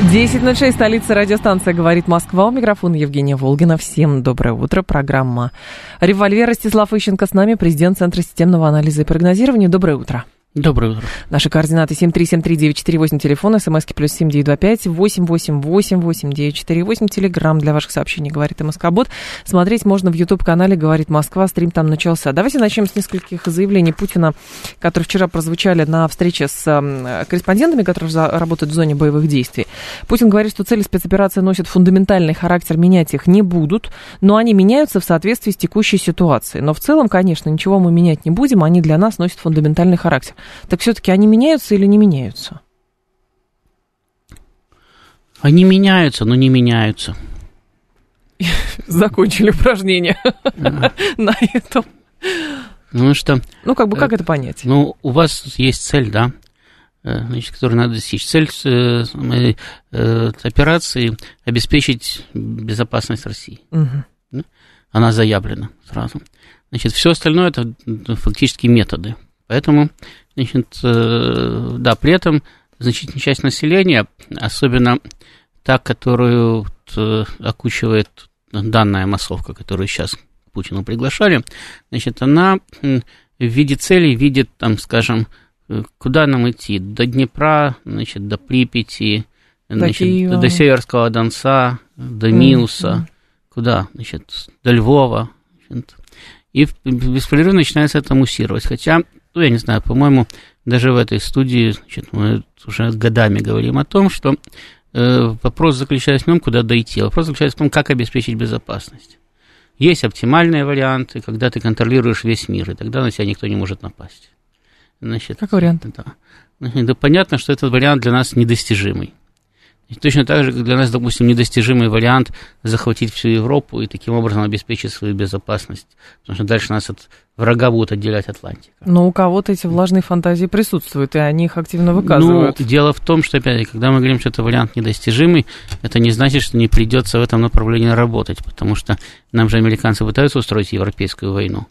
10.06, столица радиостанция «Говорит Москва». У микрофона Евгения Волгина. Всем доброе утро. Программа «Револьвер». Ростислав Ищенко с нами, президент Центра системного анализа и прогнозирования. Доброе утро. Доброе утро. Наши координаты 7373948, телефон, смски плюс 7925 8888948, телеграмм для ваших сообщений «Говорит МСК-бот». Смотреть можно в YouTube-канале «Говорит Москва», стрим там начался. Давайте начнем с нескольких заявлений Путина, которые вчера прозвучали на встрече с корреспондентами, которые работают в зоне боевых действий. Путин говорит, что цели спецоперации носят фундаментальный характер, менять их не будут, но они меняются в соответствии с текущей ситуацией. Но в целом, конечно, ничего мы менять не будем, они для нас носят фундаментальный характер. Так все-таки они меняются или не меняются? Они меняются, но не меняются. Закончили упражнение на этом. Ну что? Ну, как бы, как это понять? Ну, у вас есть цель, да, э, значит, которую надо достичь. Цель э, э, операции – обеспечить безопасность России. Угу. Она заявлена сразу. Значит, все остальное – это фактически методы. Поэтому Значит, э, да, при этом значительная часть населения, особенно та, которую э, окучивает данная массовка, которую сейчас Путину приглашали, значит, она в виде целей видит, там, скажем, э, куда нам идти, до Днепра, значит, до Припяти, значит, до, до Северского Донца, до Милуса, mm-hmm. куда, значит, до Львова, значит, и беспрерывно начинается это муссировать, хотя ну, я не знаю, по-моему, даже в этой студии значит, мы уже годами говорим о том, что э, вопрос заключается в том, куда дойти, а вопрос заключается в том, как обеспечить безопасность. Есть оптимальные варианты, когда ты контролируешь весь мир, и тогда на тебя никто не может напасть. Значит, как вариант? Да. да понятно, что этот вариант для нас недостижимый. И точно так же, как для нас, допустим, недостижимый вариант захватить всю Европу и таким образом обеспечить свою безопасность. Потому что дальше нас от врага будут отделять Атлантика. Но у кого-то эти влажные фантазии присутствуют, и они их активно выказывают. Ну, дело в том, что, опять когда мы говорим, что это вариант недостижимый, это не значит, что не придется в этом направлении работать, потому что нам же американцы пытаются устроить европейскую войну.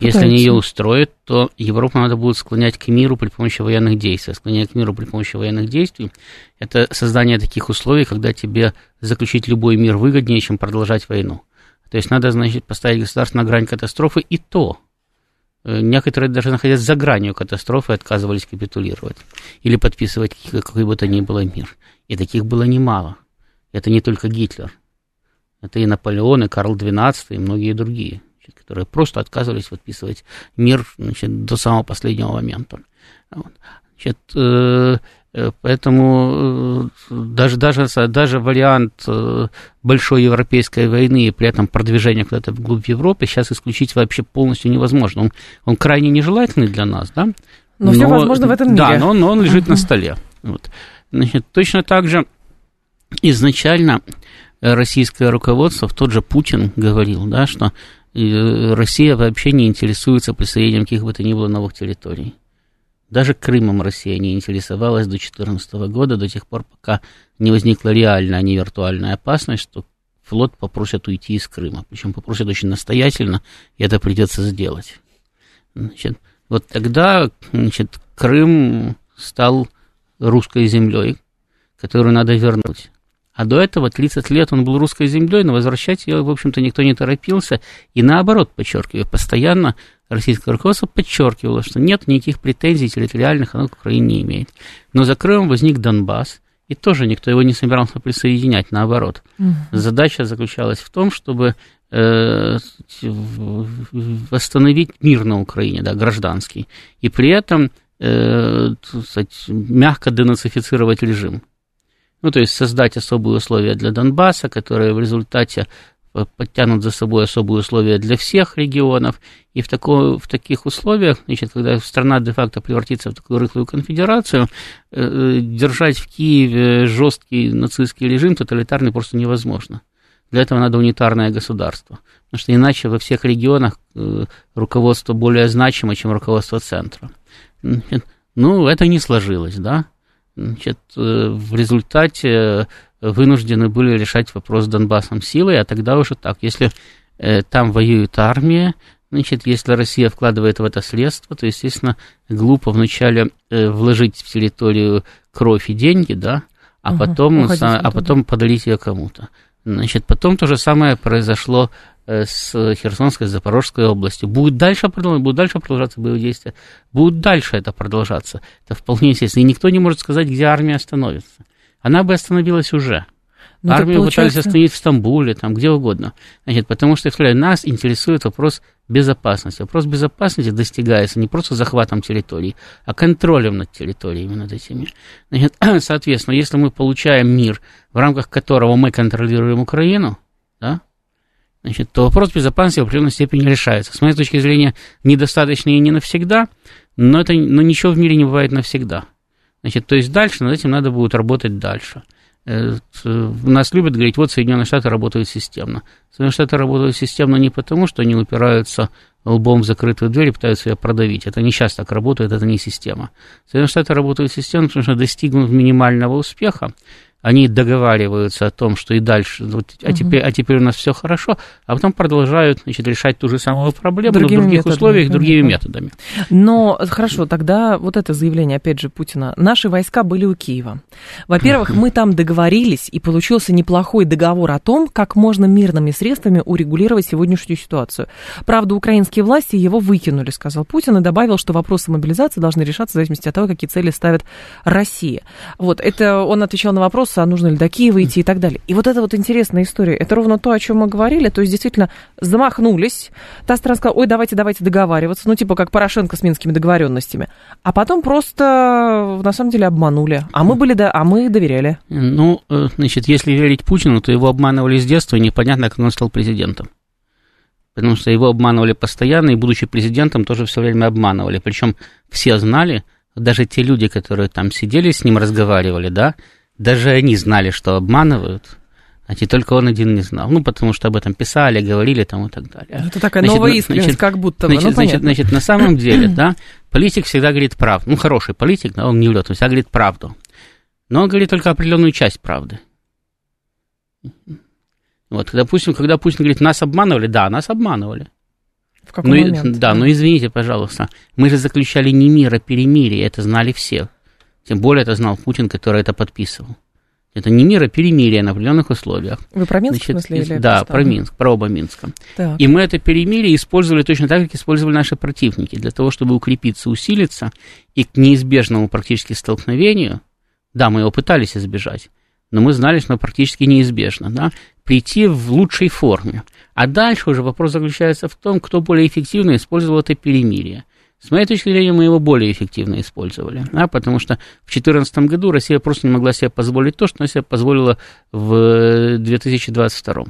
Если они ее устроят, то Европу надо будет склонять к миру при помощи военных действий. Склонять к миру при помощи военных действий – это создание таких условий, когда тебе заключить любой мир выгоднее, чем продолжать войну. То есть надо, значит, поставить государство на грань катастрофы, и то э, некоторые даже находясь за гранью катастрофы отказывались капитулировать или подписывать какой бы то ни было мир. И таких было немало. Это не только Гитлер. Это и Наполеон, и Карл XII, и многие другие значит, которые просто отказывались подписывать мир значит, до самого последнего момента. Вот. Значит, э, э Поэтому э, даже, даже, даже вариант большой европейской войны и при этом продвижения куда-то вглубь Европы сейчас исключить вообще полностью невозможно. Он, он крайне нежелательный для нас, да? Но, но все возможно в этом мире. Да, но, но он лежит uh-huh. на столе. Вот. Значит, точно так же изначально российское руководство, тот же Путин говорил, да, что и Россия вообще не интересуется присоединением каких бы то ни было новых территорий. Даже Крымом Россия не интересовалась до 2014 года, до тех пор, пока не возникла реальная, а не виртуальная опасность, что флот попросят уйти из Крыма. Причем попросят очень настоятельно, и это придется сделать. Значит, вот тогда значит, Крым стал русской землей, которую надо вернуть. А до этого 30 лет он был русской землей, но возвращать ее, в общем-то, никто не торопился. И наоборот, подчеркиваю, постоянно российское руководство подчеркивало, что нет никаких претензий территориальных, оно к Украине не имеет. Но за Крымом возник Донбасс, и тоже никто его не собирался присоединять, наоборот. Угу. Задача заключалась в том, чтобы э, восстановить мир на Украине, да, гражданский, и при этом э, сказать, мягко денацифицировать режим. Ну, то есть создать особые условия для Донбасса, которые в результате э, подтянут за собой особые условия для всех регионов. И в, такой, в таких условиях, значит, когда страна де-факто превратится в такую рыхлую конфедерацию, э, э, держать в Киеве жесткий нацистский режим тоталитарный просто невозможно. Для этого надо унитарное государство. Потому что иначе во всех регионах э, руководство более значимо, чем руководство центра. Ну, это не сложилось, да. Значит, э, в результате вынуждены были решать вопрос с Донбассом силой, а тогда уже так, если э, там воюет армия, значит, если Россия вкладывает в это средства, то, естественно, глупо вначале вложить в территорию кровь и деньги, да, а, угу, потом, а потом подарить ее кому-то. Значит, потом то же самое произошло э, с Херсонской, с Запорожской областью. Будет дальше, продолжаться, будут дальше продолжаться боевые действия, будет дальше это продолжаться. Это вполне естественно. И никто не может сказать, где армия остановится. Она бы остановилась уже. Ну, Армию получается... пытались остановить в Стамбуле, там, где угодно. Значит, потому что, я нас интересует вопрос безопасности. Вопрос безопасности достигается не просто захватом территорий, а контролем над территориями, над этими. Значит, соответственно, если мы получаем мир, в рамках которого мы контролируем Украину, да, значит, то вопрос безопасности в определенной степени решается. С моей точки зрения, недостаточно и не навсегда, но, это, но ничего в мире не бывает навсегда. Значит, то есть дальше над этим надо будет работать дальше. Э, нас любят говорить, вот Соединенные Штаты работают системно. Соединенные Штаты работают системно не потому, что они упираются лбом в закрытую дверь и пытаются ее продавить. Это не сейчас так работает, это не система. Соединенные Штаты работают системно, потому что достигнув минимального успеха, они договариваются о том, что и дальше, вот, а, теперь, а теперь у нас все хорошо, а потом продолжают значит, решать ту же самую проблему, другими но в других методами, условиях, конечно. другими методами. Но хорошо, тогда вот это заявление, опять же, Путина. Наши войска были у Киева. Во-первых, мы там договорились, и получился неплохой договор о том, как можно мирными средствами урегулировать сегодняшнюю ситуацию. Правда, украинские власти его выкинули, сказал Путин, и добавил, что вопросы мобилизации должны решаться в зависимости от того, какие цели ставит Россия. Вот, это он отвечал на вопрос, вопроса, а нужно ли до Киева идти и так далее. И вот это вот интересная история. Это ровно то, о чем мы говорили. То есть, действительно, замахнулись. Та страна сказала, ой, давайте, давайте договариваться. Ну, типа, как Порошенко с минскими договоренностями. А потом просто, на самом деле, обманули. А мы были, да, а мы доверяли. Ну, э, значит, если верить Путину, то его обманывали с детства, и непонятно, как он стал президентом. Потому что его обманывали постоянно, и, будучи президентом, тоже все время обманывали. Причем все знали, даже те люди, которые там сидели с ним, разговаривали, да, даже они знали, что обманывают, а не только он один не знал. Ну, потому что об этом писали, говорили там и так далее. Это такая значит, новая искренность, значит, как будто бы. Значит, ну, значит, значит, на самом деле, да, политик всегда говорит правду. Ну, хороший политик, да, он не врет, он всегда говорит правду. Но он говорит только определенную часть правды. Вот, допустим, когда Путин говорит, нас обманывали, да, нас обманывали. В какой ну, момент? Да, но извините, пожалуйста, мы же заключали не мир, а перемирие, это знали все. Тем более это знал Путин, который это подписывал. Это не мир, а перемирие на определенных условиях. Вы про Минск, Значит, в смысле? Или да, про Минск, про оба Минска. Так. И мы это перемирие использовали точно так, как использовали наши противники, для того, чтобы укрепиться, усилиться и к неизбежному практически столкновению, да, мы его пытались избежать, но мы знали, что практически неизбежно, да, прийти в лучшей форме. А дальше уже вопрос заключается в том, кто более эффективно использовал это перемирие. С моей точки зрения, мы его более эффективно использовали, да, потому что в 2014 году Россия просто не могла себе позволить то, что она себе позволила в 2022.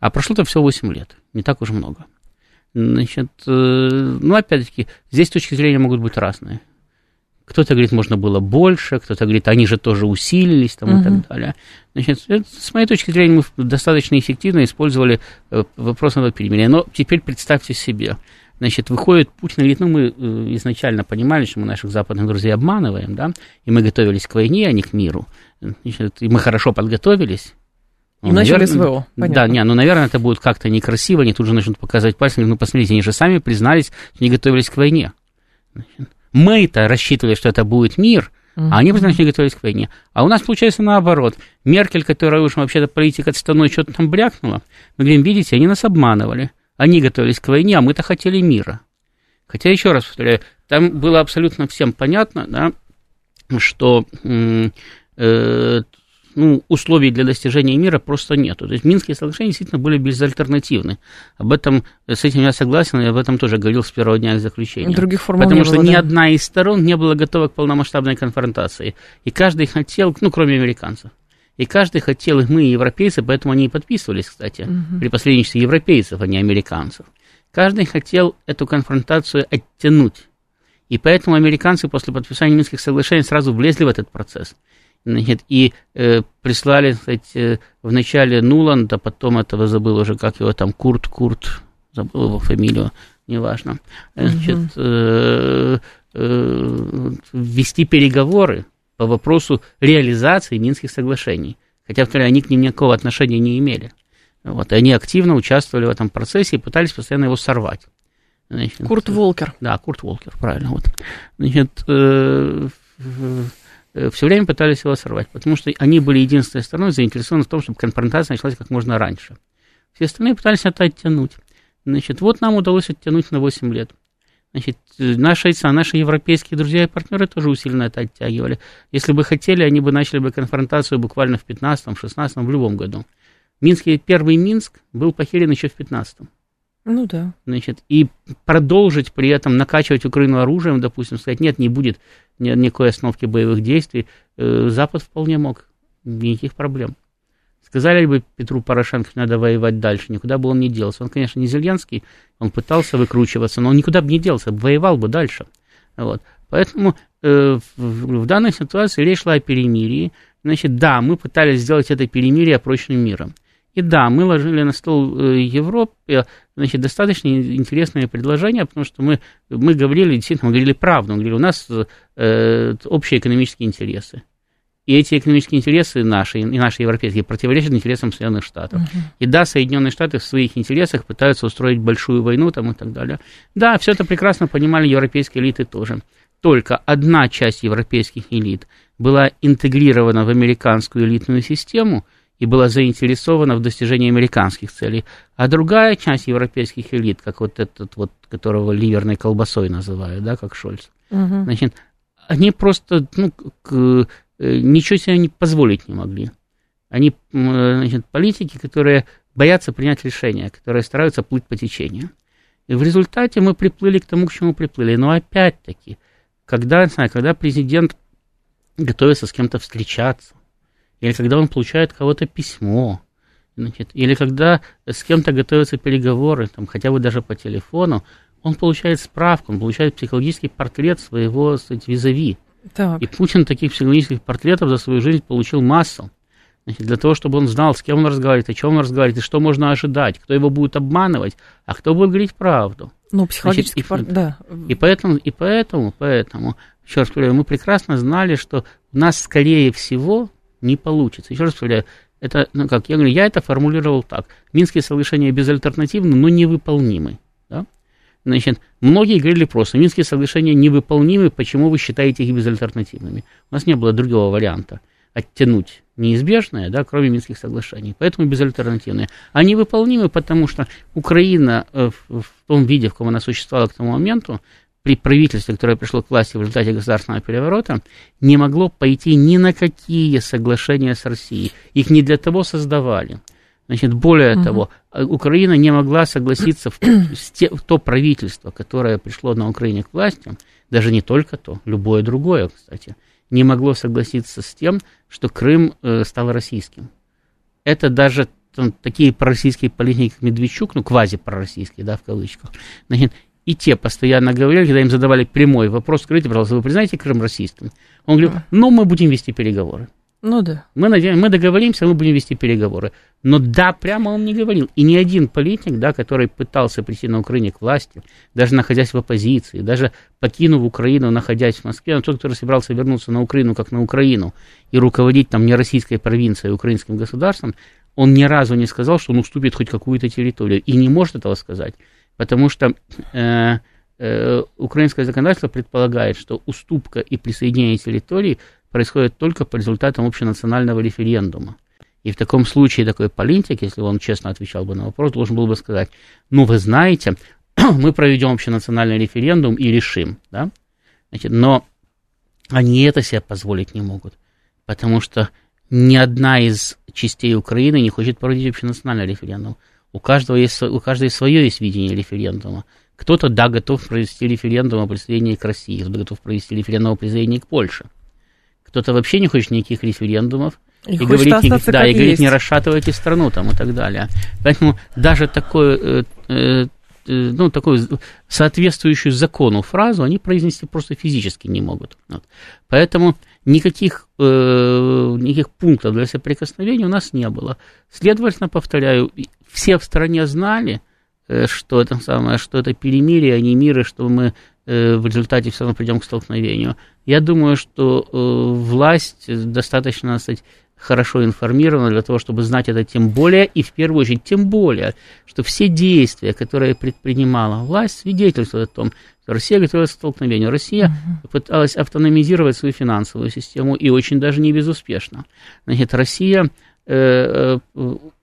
А прошло-то всего 8 лет, не так уж много. Значит, э, ну, опять-таки, здесь точки зрения могут быть разные. Кто-то говорит, можно было больше, кто-то говорит, они же тоже усилились там, угу. и так далее. Значит, с моей точки зрения, мы достаточно эффективно использовали э, вопрос на перемирия. Но теперь представьте себе, Значит, выходит Путин и говорит, ну, мы э, изначально понимали, что мы наших западных друзей обманываем, да, и мы готовились к войне, а не к миру. Значит, и мы хорошо подготовились. Ну, начали СВО, понятно. Да, не, ну, наверное, это будет как-то некрасиво, они тут же начнут показывать пальцем, ну, посмотрите, они же сами признались, что не готовились к войне. Мы-то рассчитывали, что это будет мир, а они что не готовились к войне. А у нас получается наоборот. Меркель, которая уж вообще-то политика отставной, что-то там брякнула, мы говорим, видите, они нас обманывали. Они готовились к войне, а мы-то хотели мира. Хотя, еще раз повторяю, там было абсолютно всем понятно, да, что э, ну, условий для достижения мира просто нету. То есть Минские соглашения действительно были безальтернативны. Об этом, с этим я согласен, и об этом тоже говорил с первого дня их заключения. Других формул Потому не что было, ни да? одна из сторон не была готова к полномасштабной конфронтации. И каждый хотел, ну, кроме американцев, и каждый хотел, и мы, европейцы, поэтому они и подписывались, кстати, угу. при посредничестве европейцев, а не американцев. Каждый хотел эту конфронтацию оттянуть. И поэтому американцы после подписания Минских соглашений сразу влезли в этот процесс. Значит, и э, прислали, кстати, в начале Нуланда, потом этого забыл уже, как его там, Курт, Курт, забыл его фамилию, неважно. Значит, э, э, вести переговоры по вопросу реализации Минских соглашений. Хотя, второе, они к ним никакого отношения не имели. Вот, и они активно участвовали в этом процессе и пытались постоянно его сорвать. Значит, Курт Волкер. Да, Курт Волкер, правильно. Вот. Значит, э, э, все время пытались его сорвать, потому что они были единственной стороной заинтересованы в том, чтобы конфронтация началась как можно раньше. Все остальные пытались это оттянуть. Значит, вот нам удалось оттянуть на 8 лет. Значит, наши, наши европейские друзья и партнеры тоже усиленно это оттягивали. Если бы хотели, они бы начали бы конфронтацию буквально в 15-м, 16-м, в любом году. Минский, первый Минск был похерен еще в 15-м. Ну да. Значит, и продолжить при этом накачивать Украину оружием, допустим, сказать, нет, не будет ни, никакой остановки боевых действий, э, Запад вполне мог, никаких проблем. Сказали бы Петру Порошенко, надо воевать дальше, никуда бы он не делся. Он, конечно, не Зеленский, он пытался выкручиваться, но он никуда бы не делся, воевал бы дальше. Вот. Поэтому э, в, в данной ситуации речь шла о перемирии. Значит, да, мы пытались сделать это перемирие прочным миром. И да, мы ложили на стол э, Европе значит, достаточно интересное предложение, потому что мы, мы говорили, действительно, мы говорили правду, мы говорили, у нас э, общие экономические интересы. И эти экономические интересы наши, и наши европейские, противоречат интересам Соединенных Штатов. Uh-huh. И да, Соединенные Штаты в своих интересах пытаются устроить большую войну там, и так далее. Да, все это прекрасно понимали европейские элиты тоже. Только одна часть европейских элит была интегрирована в американскую элитную систему – и была заинтересована в достижении американских целей. А другая часть европейских элит, как вот этот вот, которого ливерной колбасой называют, да, как Шольц, угу. значит, они просто, ну, к, ничего себе не позволить не могли. Они, значит, политики, которые боятся принять решения, которые стараются плыть по течению. И в результате мы приплыли к тому, к чему приплыли. Но опять-таки, когда, не знаю, когда президент готовится с кем-то встречаться, или когда он получает кого-то письмо, значит, или когда с кем-то готовятся переговоры, там, хотя бы даже по телефону, он получает справку, он получает психологический портрет своего сказать, визави. Так. И Путин таких психологических портретов за свою жизнь получил массу. Значит, для того, чтобы он знал, с кем он разговаривает, о чем он разговаривает, и что можно ожидать, кто его будет обманывать, а кто будет говорить правду. Ну, психологический портрет, да. И поэтому, и поэтому, поэтому, еще раз говорю, мы прекрасно знали, что у нас, скорее всего, не получится. Еще раз повторяю, это, ну как, я говорю, я это формулировал так. Минские соглашения безальтернативны, но невыполнимы. Значит, многие говорили просто, Минские соглашения невыполнимы, почему вы считаете их безальтернативными? У нас не было другого варианта оттянуть неизбежное, да, кроме Минских соглашений. Поэтому безальтернативные. Они выполнимы, потому что Украина э, в том виде, в каком она существовала к тому моменту, при правительстве, которое пришло к власти в результате государственного переворота, не могло пойти ни на какие соглашения с Россией. Их не для того создавали. Значит, более угу. того, э, Украина не могла согласиться в, в то правительство, которое пришло на Украине к власти, даже не только то, любое другое, кстати, не могло согласиться с тем, что Крым э, стал российским. Это даже там, такие пророссийские политики, как Медведчук, ну, квази-пророссийские, да, в кавычках, значит, и те постоянно говорили, когда им задавали прямой вопрос, скажите, пожалуйста, вы признаете Крым российским? Он говорил, ну, мы будем вести переговоры. Ну да. Мы, надеемся, мы договоримся, мы будем вести переговоры. Но да, прямо он не говорил. И ни один политик, да, который пытался прийти на Украине к власти, даже находясь в оппозиции, даже покинув Украину, находясь в Москве, но тот, который собирался вернуться на Украину как на Украину и руководить там не российской провинцией, а украинским государством, он ни разу не сказал, что он уступит хоть какую-то территорию. И не может этого сказать потому что э, э, украинское законодательство предполагает, что уступка и присоединение территорий происходит только по результатам общенационального референдума. И в таком случае такой политик, если он честно отвечал бы на вопрос, должен был бы сказать, ну вы знаете, мы проведем общенациональный референдум и решим, да? Значит, но они это себе позволить не могут, потому что ни одна из частей Украины не хочет проводить общенациональный референдум. У каждого есть, у каждой свое есть видение референдума. Кто-то, да, готов провести референдум о присоединении к России, кто-то готов провести референдум о присоединении к Польше. Кто-то вообще не хочет никаких референдумов, и, и говорит, не, да, и говорит, не расшатывайте страну там и так далее. Поэтому даже такое, э, э, э, ну, такую соответствующую закону фразу они произнести просто физически не могут. Вот. Поэтому никаких, э, никаких пунктов для соприкосновения у нас не было. Следовательно, повторяю, все в стране знали, э, что это самое, что это перемирие, а не мир, и что мы э, в результате все равно придем к столкновению. Я думаю, что э, власть достаточно, сказать, хорошо информирована для того, чтобы знать это тем более, и в первую очередь тем более, что все действия, которые предпринимала власть, свидетельствуют о том, что Россия готовилась к столкновению. Россия uh-huh. пыталась автономизировать свою финансовую систему, и очень даже не безуспешно. Значит, Россия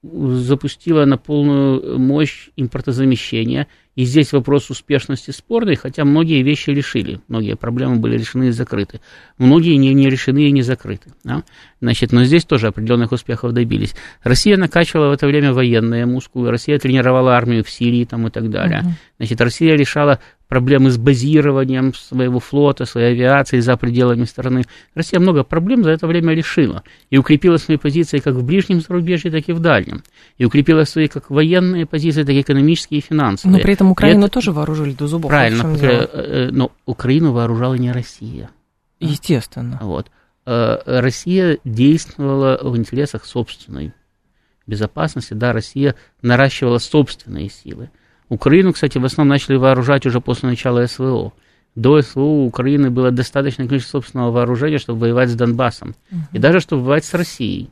запустила на полную мощь импортозамещения – и здесь вопрос успешности спорный, хотя многие вещи решили, многие проблемы были решены и закрыты. Многие не, не решены и не закрыты. Да? Значит, но здесь тоже определенных успехов добились. Россия накачивала в это время военные мускулы, Россия тренировала армию в Сирии там, и так далее. Uh-huh. Значит, Россия решала проблемы с базированием своего флота, своей авиации за пределами страны. Россия много проблем за это время решила и укрепила свои позиции как в ближнем зарубежье, так и в дальнем. И укрепила свои как военные позиции, так и экономические и финансовые. Но при этом Украину это... тоже вооружили до зубов. Правильно, э, э, но Украину вооружала не Россия. Естественно. Вот. Э, Россия действовала в интересах собственной безопасности, да, Россия наращивала собственные силы. Украину, кстати, в основном начали вооружать уже после начала СВО. До СВО у Украины было достаточное количество собственного вооружения, чтобы воевать с Донбассом. Uh-huh. И даже чтобы воевать с Россией.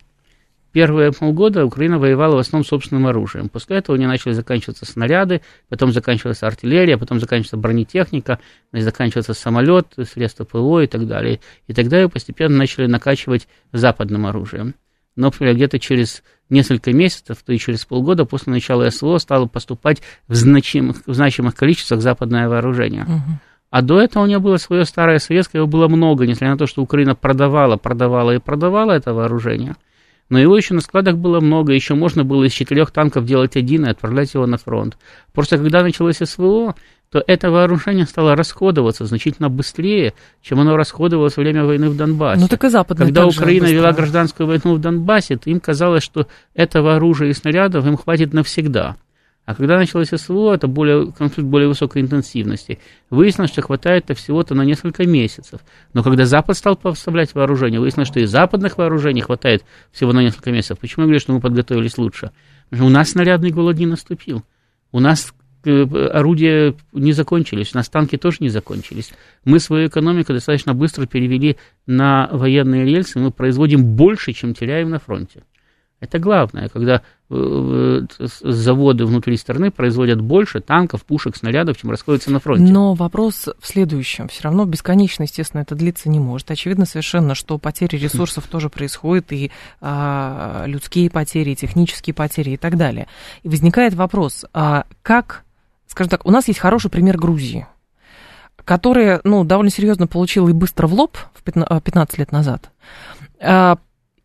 Первые полгода Украина воевала в основном собственным оружием. После этого у нее начали заканчиваться снаряды, потом заканчивалась артиллерия, потом заканчивается бронетехника, заканчивается самолет, средства ПВО и так далее. И тогда ее постепенно начали накачивать западным оружием. Но где-то через несколько месяцев, то и через полгода после начала СВО стало поступать в значимых, в значимых количествах западное вооружение. Угу. А до этого у нее было свое старое советское, его было много, несмотря на то, что Украина продавала, продавала и продавала это вооружение – но его еще на складах было много, еще можно было из четырех танков делать один и отправлять его на фронт. Просто когда началось СВО, то это вооружение стало расходоваться значительно быстрее, чем оно расходовалось во время войны в Донбассе. Ну так и западные Когда Украина вела гражданскую войну в Донбассе, то им казалось, что этого оружия и снарядов им хватит навсегда. А когда началось СВО, это более, конфликт более высокой интенсивности. Выяснилось, что хватает-то всего-то на несколько месяцев. Но когда Запад стал поставлять вооружение, выяснилось, что и западных вооружений хватает всего на несколько месяцев. Почему я говорю, что мы подготовились лучше? Потому что у нас снарядный голод не наступил. У нас орудия не закончились, у нас танки тоже не закончились. Мы свою экономику достаточно быстро перевели на военные рельсы, мы производим больше, чем теряем на фронте. Это главное, когда э, заводы внутри страны производят больше танков, пушек, снарядов, чем расходятся на фронте. Но вопрос в следующем. Все равно бесконечно, естественно, это длиться не может. Очевидно совершенно, что потери ресурсов тоже происходят, и а, людские потери, и технические потери и так далее. И возникает вопрос, а как, скажем так, у нас есть хороший пример Грузии, которая, ну, довольно серьезно получила и быстро в лоб в 15 лет назад. А,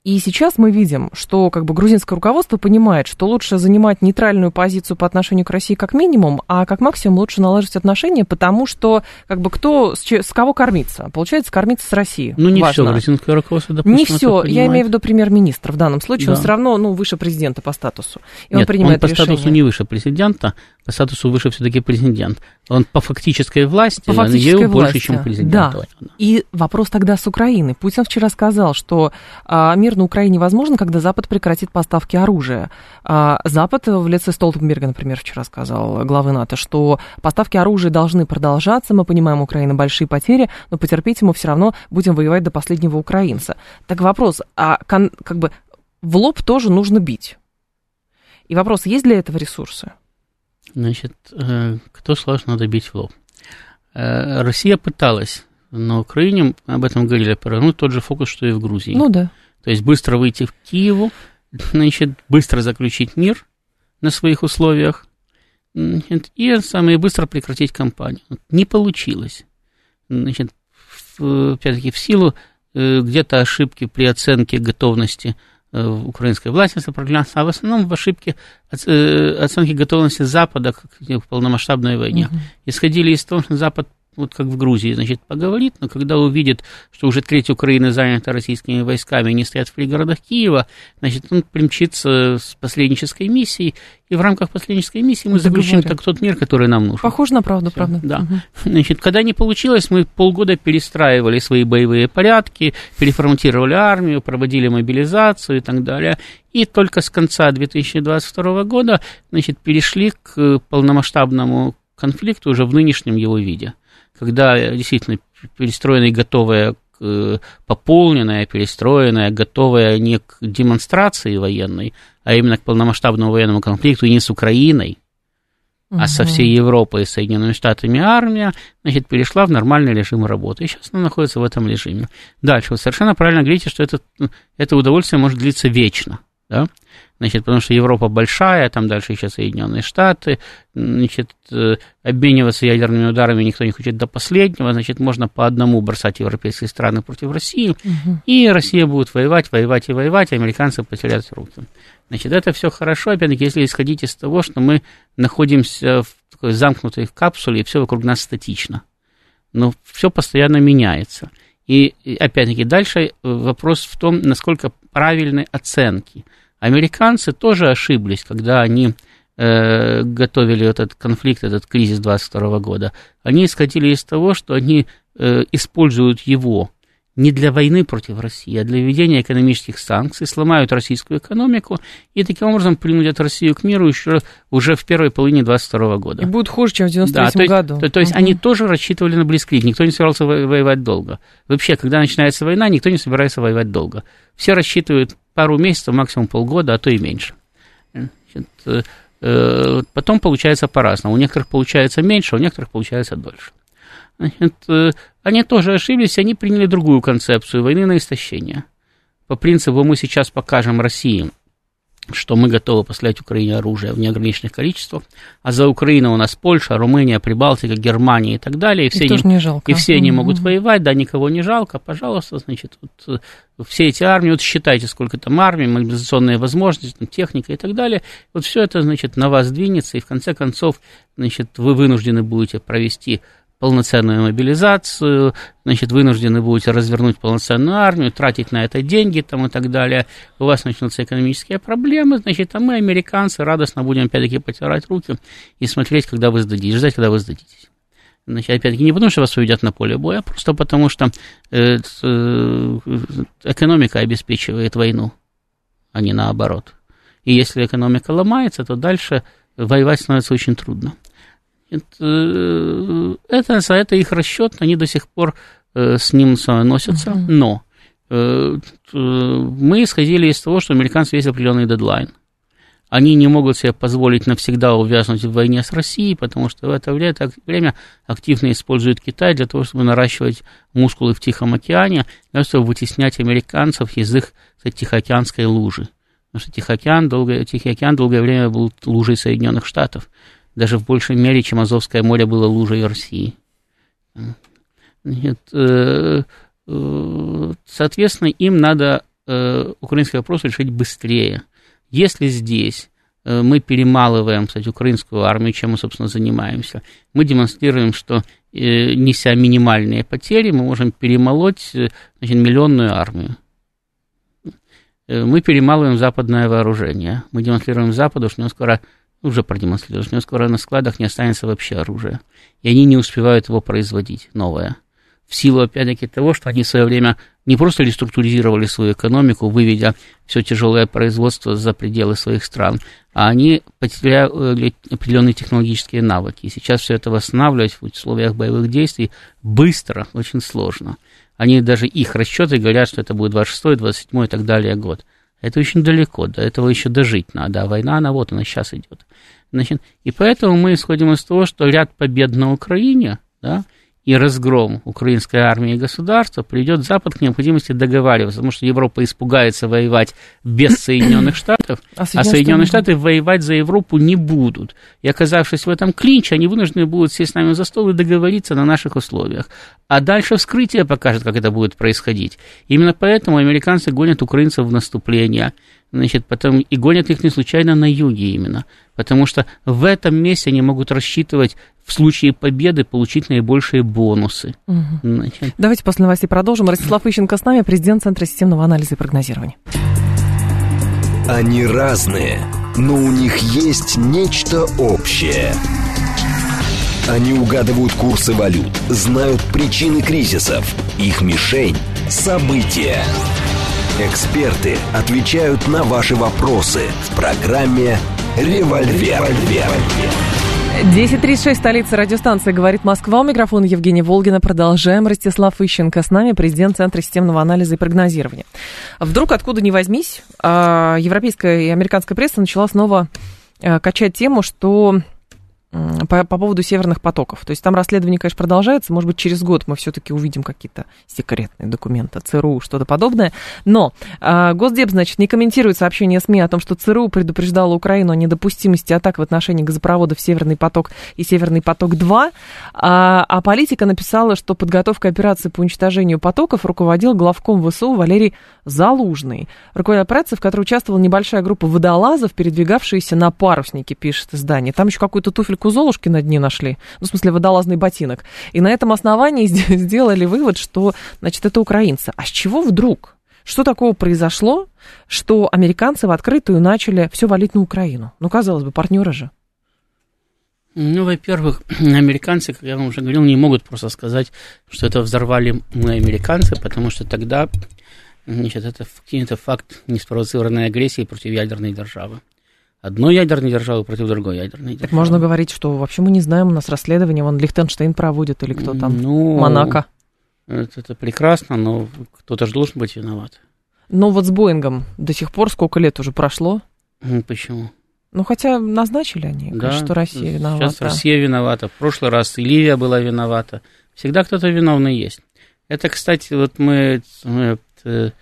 и сейчас мы видим, что как бы грузинское руководство понимает, что лучше занимать нейтральную позицию по отношению к России как минимум, а как максимум лучше наладить отношения, потому что как бы кто с, с кого кормиться? Получается, кормиться с Россией. Ну, не все грузинское руководство, допустим, Не все. Я имею в виду премьер-министр в данном случае. Да. Он все равно ну, выше президента по статусу. И Нет, он принимает он по решение. статусу не выше президента, по статусу выше все-таки президент. Он по фактической власти, по фактической власти. больше, чем президент. Да. И вопрос тогда с Украины. Путин вчера сказал, что а, мир на Украине возможен, когда Запад прекратит поставки оружия. А, Запад в лице Столтенберга, например, вчера сказал, главы НАТО, что поставки оружия должны продолжаться. Мы понимаем, Украина большие потери, но потерпите, мы все равно будем воевать до последнего украинца. Так вопрос, а как бы в лоб тоже нужно бить. И вопрос, есть для этого ресурсы? Значит, э, кто сказал, что надо бить в лоб? Э, Россия пыталась на Украине, об этом говорили, повернуть тот же фокус, что и в Грузии. Ну да. То есть быстро выйти в Киеву, значит, быстро заключить мир на своих условиях значит, и самое быстро прекратить кампанию. Не получилось. Значит, опять-таки, в силу э, где-то ошибки при оценке готовности э, украинской власти сопротивляться, а в основном в ошибке э, оценки готовности Запада к полномасштабной войне. Угу. Исходили из того, что Запад вот как в Грузии, значит, поговорит, но когда увидит, что уже треть Украины занята российскими войсками, они стоят в пригородах Киева, значит, он примчится с посреднической миссией, и в рамках посреднической миссии мы заключим так тот мир, который нам нужен. Похоже на правду, Все, правда. Да. Угу. Значит, когда не получилось, мы полгода перестраивали свои боевые порядки, переформатировали армию, проводили мобилизацию и так далее. И только с конца 2022 года, значит, перешли к полномасштабному конфликту уже в нынешнем его виде, когда действительно перестроенная и готовая пополненная, перестроенная, готовая не к демонстрации военной, а именно к полномасштабному военному конфликту и не с Украиной, угу. а со всей Европой и Соединенными Штатами армия, значит, перешла в нормальный режим работы. И сейчас она находится в этом режиме. Дальше, вы совершенно правильно говорите, что это, это удовольствие может длиться вечно. Да? Значит, потому что Европа большая, там дальше еще Соединенные Штаты, значит, э, обмениваться ядерными ударами никто не хочет до последнего, значит, можно по одному бросать европейские страны против России, угу. и Россия будет воевать, воевать и воевать, а американцы потеряют руки. Значит, это все хорошо, опять-таки, если исходить из того, что мы находимся в такой замкнутой капсуле, и все вокруг нас статично. Но все постоянно меняется. И, опять-таки, дальше вопрос в том, насколько правильны оценки – Американцы тоже ошиблись, когда они э, готовили этот конфликт, этот кризис 22 года. Они исходили из того, что они э, используют его не для войны против России, а для введения экономических санкций, сломают российскую экономику и таким образом принудят Россию к миру еще уже в первой половине 22 года. И будет хуже, чем в 93 да, году. То, то есть угу. они тоже рассчитывали на близкрик, никто не собирался воевать долго. Вообще, когда начинается война, никто не собирается воевать долго. Все рассчитывают пару месяцев, максимум полгода, а то и меньше. Значит, э, э, потом получается по-разному. У некоторых получается меньше, у некоторых получается дольше. Значит, э, они тоже ошиблись, они приняли другую концепцию войны на истощение. По принципу мы сейчас покажем России, что мы готовы послать Украине оружие в неограниченных количествах, а за Украину у нас Польша, Румыния, Прибалтика, Германия и так далее. И все, не, не жалко. И все они могут воевать, да, никого не жалко, пожалуйста, значит, вот, э, все эти армии, вот считайте, сколько там армий, мобилизационные возможности, там, техника и так далее, вот все это, значит, на вас двинется, и в конце концов, значит, вы вынуждены будете провести полноценную мобилизацию, значит, вынуждены будете развернуть полноценную армию, тратить на это деньги там и так далее, у вас начнутся экономические проблемы, значит, а мы, американцы, радостно будем опять-таки потирать руки и смотреть, когда вы сдадитесь, ждать, когда вы сдадитесь. Значит, опять-таки, не потому, что вас уведят на поле боя, а просто потому, что э, э, экономика обеспечивает войну, а не наоборот. И если экономика ломается, то дальше воевать становится очень трудно. Это, это, это их расчет, они до сих пор э, с ним носятся, uh-huh. но э, мы исходили из того, что американцы есть определенный дедлайн. Они не могут себе позволить навсегда увязнуть в войне с Россией, потому что в это время активно используют Китай для того, чтобы наращивать мускулы в Тихом океане, для того, чтобы вытеснять американцев из их Тихоокеанской лужи. Потому что Тихий океан, долгое, Тихий океан долгое время был лужей Соединенных Штатов даже в большей мере, чем Азовское море было лужей России. Значит, э, э, соответственно, им надо э, украинский вопрос решить быстрее. Если здесь мы перемалываем, кстати, украинскую армию, чем мы, собственно, занимаемся, мы демонстрируем, что, неся минимальные потери, мы можем перемолоть значит, миллионную армию. Мы перемалываем западное вооружение. Мы демонстрируем Западу, что у нас скоро уже продемонстрировал, что у него скоро на складах не останется вообще оружия. И они не успевают его производить, новое. В силу, опять-таки, того, что они в свое время не просто реструктуризировали свою экономику, выведя все тяжелое производство за пределы своих стран, а они потеряли определенные технологические навыки. И сейчас все это восстанавливать в условиях боевых действий быстро, очень сложно. Они даже их расчеты говорят, что это будет 26, 27 и так далее год. Это очень далеко, до этого еще дожить надо, а война, она вот она сейчас идет. Значит, и поэтому мы исходим из того, что ряд побед на Украине, да, и разгром украинской армии и государства приведет Запад к необходимости договариваться, потому что Европа испугается воевать без Соединенных Штатов, а, а Соединенные Штаты воевать за Европу не будут. И оказавшись в этом клинче, они вынуждены будут сесть с нами за стол и договориться на наших условиях. А дальше вскрытие покажет, как это будет происходить. Именно поэтому американцы гонят украинцев в наступление. Значит, потом и гонят их не случайно на юге именно потому что в этом месте они могут рассчитывать в случае победы получить наибольшие бонусы. Угу. Значит. Давайте после новостей продолжим. Ростислав Ищенко с нами, президент Центра системного анализа и прогнозирования. Они разные, но у них есть нечто общее. Они угадывают курсы валют, знают причины кризисов. Их мишень – события. Эксперты отвечают на ваши вопросы в программе «Револьвер». 10.36, столица радиостанции «Говорит Москва». У микрофона Евгения Волгина. Продолжаем. Ростислав Ищенко с нами, президент Центра системного анализа и прогнозирования. Вдруг, откуда ни возьмись, а, европейская и американская пресса начала снова а, качать тему, что по, по поводу северных потоков. То есть там расследование, конечно, продолжается. Может быть, через год мы все-таки увидим какие-то секретные документы ЦРУ, что-то подобное. Но э, Госдеп, значит, не комментирует сообщение СМИ о том, что ЦРУ предупреждала Украину о недопустимости атак в отношении газопроводов «Северный поток» и «Северный поток-2». А, а политика написала, что подготовкой операции по уничтожению потоков руководил главком ВСУ Валерий Залужный. Руководитель операции, в которой участвовала небольшая группа водолазов, передвигавшиеся на паруснике, пишет издание. Там еще какую-то туфель туфельку Золушки на дне нашли, ну, в смысле, водолазный ботинок. И на этом основании сделали вывод, что, значит, это украинцы. А с чего вдруг? Что такого произошло, что американцы в открытую начали все валить на Украину? Ну, казалось бы, партнеры же. Ну, во-первых, американцы, как я вам уже говорил, не могут просто сказать, что это взорвали мы американцы, потому что тогда значит, это какой-то факт неспровоцированной агрессии против ядерной державы одной ядерной державы против другой ядерной державы. Так можно говорить, что вообще мы не знаем, у нас расследование, вон Лихтенштейн проводит или кто там, ну, Монако. Это, это прекрасно, но кто-то же должен быть виноват. Но вот с Боингом до сих пор сколько лет уже прошло? Почему? Ну, хотя назначили они, да, что Россия виновата. Сейчас Россия виновата. В прошлый раз и Ливия была виновата. Всегда кто-то виновный есть. Это, кстати, вот мы, мы это,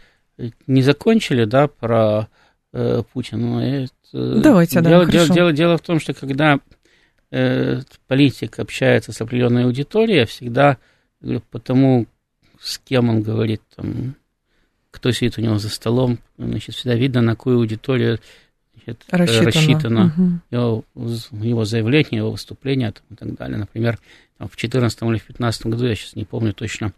не закончили, да, про э, Путина. Э, Давайте, дело, да, дело, дело, дело в том, что когда э, политик общается с определенной аудиторией, всегда потому, с кем он говорит, там, кто сидит у него за столом, значит, всегда видно, на какую аудиторию значит, рассчитано, рассчитано угу. его, его заявление, его выступление там, и так далее. Например, там, в 2014 или в 2015 году, я сейчас не помню точно,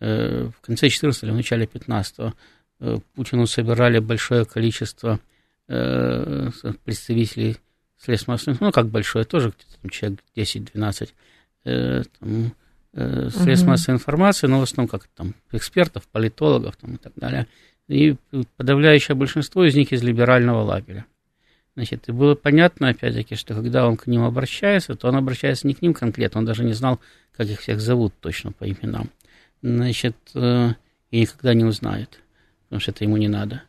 э, в конце 2014 или в начале 2015 э, Путину собирали большое количество Э, представителей средств массовой ну, как большое, тоже где-то человек 10-12 э, там, э, средств угу. массовой информации, но в основном как там экспертов, политологов там, и так далее. И подавляющее большинство из них из либерального лагеря. Значит, и было понятно, опять-таки, что когда он к ним обращается, то он обращается не к ним конкретно, он даже не знал, как их всех зовут точно по именам. Значит, и никогда не узнает, потому что это ему не надо.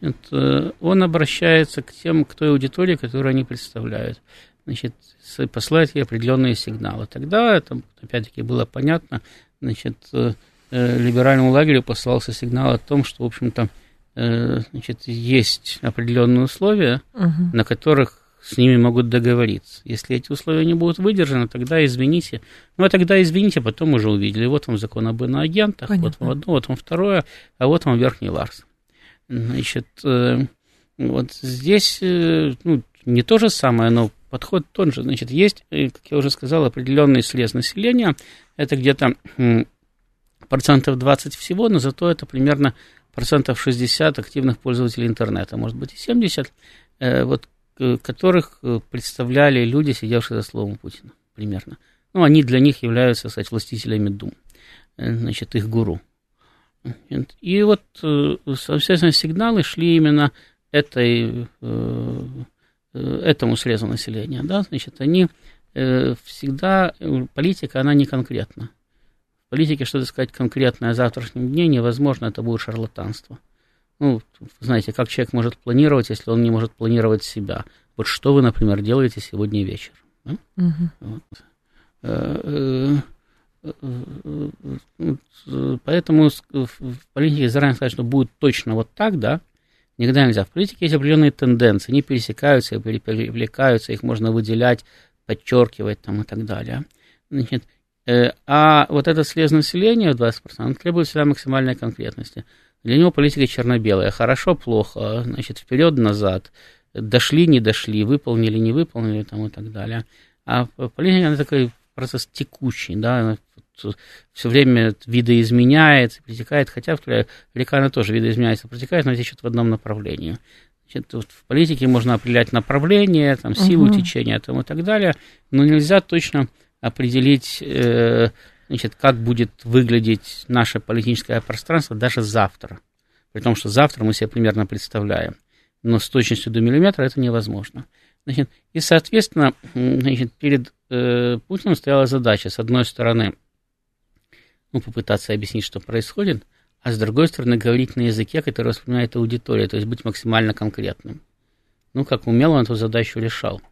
Это он обращается к тем, к той аудитории, которую они представляют. Значит, посылает ей определенные сигналы. Тогда это, опять-таки, было понятно. Значит, э, либеральному лагерю посылался сигнал о том, что, в общем-то, э, значит, есть определенные условия, угу. на которых с ними могут договориться. Если эти условия не будут выдержаны, тогда извините. Ну, а тогда извините, потом уже увидели. Вот вам закон об иноагентах, Понятно. вот вам одно, вот вам второе, а вот вам верхний Ларс. Значит, э, вот здесь э, ну, не то же самое, но подход тот же. Значит, есть, э, как я уже сказал, определенный слез населения. Это где-то процентов 20 всего, но зато это примерно процентов 60 активных пользователей интернета, может быть и 70, вот, которых представляли люди, сидевшие за словом Путина, примерно. Ну, они для них являются, кстати, властителями дум, значит, их гуру. И вот, э, соответственно, сигналы шли именно этой, э, э, этому срезу населения. Да? Значит, они всегда, политика, она не конкретна. В политике что-то сказать конкретное о завтрашнем дне невозможно, это будет шарлатанство. Ну, знаете, как человек может планировать, если он не может планировать себя? Вот что вы, например, делаете сегодня вечером? Да? Угу. Вот. Поэтому в политике заранее сказать, что будет точно вот так, да, никогда нельзя. В политике есть определенные тенденции, они пересекаются, перекликаются, их можно выделять, подчеркивать там и так далее. Значит, э, а вот это слез населения в 20% требует всегда максимальной конкретности. Для него политика черно-белая. Хорошо, плохо, значит, вперед-назад, дошли, не дошли, выполнили, не выполнили там, и так далее. А политика, она такой процесс текущий, да, все время видоизменяется, протекает, хотя река она тоже видоизменяется, протекает, но течет в одном направлении. Значит, вот в политике можно определять направление, там, силу угу. течения там, и так далее, но нельзя точно определить, э, значит, как будет выглядеть наше политическое пространство даже завтра. При том, что завтра мы себе примерно представляем. Но с точностью до миллиметра это невозможно. Значит, и, соответственно, значит, перед э, Путиным стояла задача, с одной стороны, ну, попытаться объяснить, что происходит, а с другой стороны, говорить на языке, который воспринимает аудитория, то есть быть максимально конкретным. Ну, как умел, он эту задачу решал.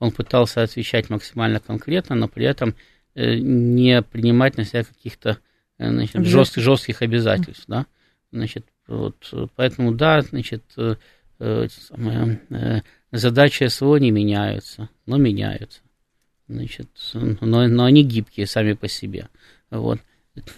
Он пытался отвечать максимально конкретно, но при этом э, не принимать на себя каких-то э, значит, жестких, жестких обязательств. Да? Значит, вот, поэтому, да, значит, э, задачи СВО не меняются, но меняются. Значит, но, но они гибкие сами по себе. Вот.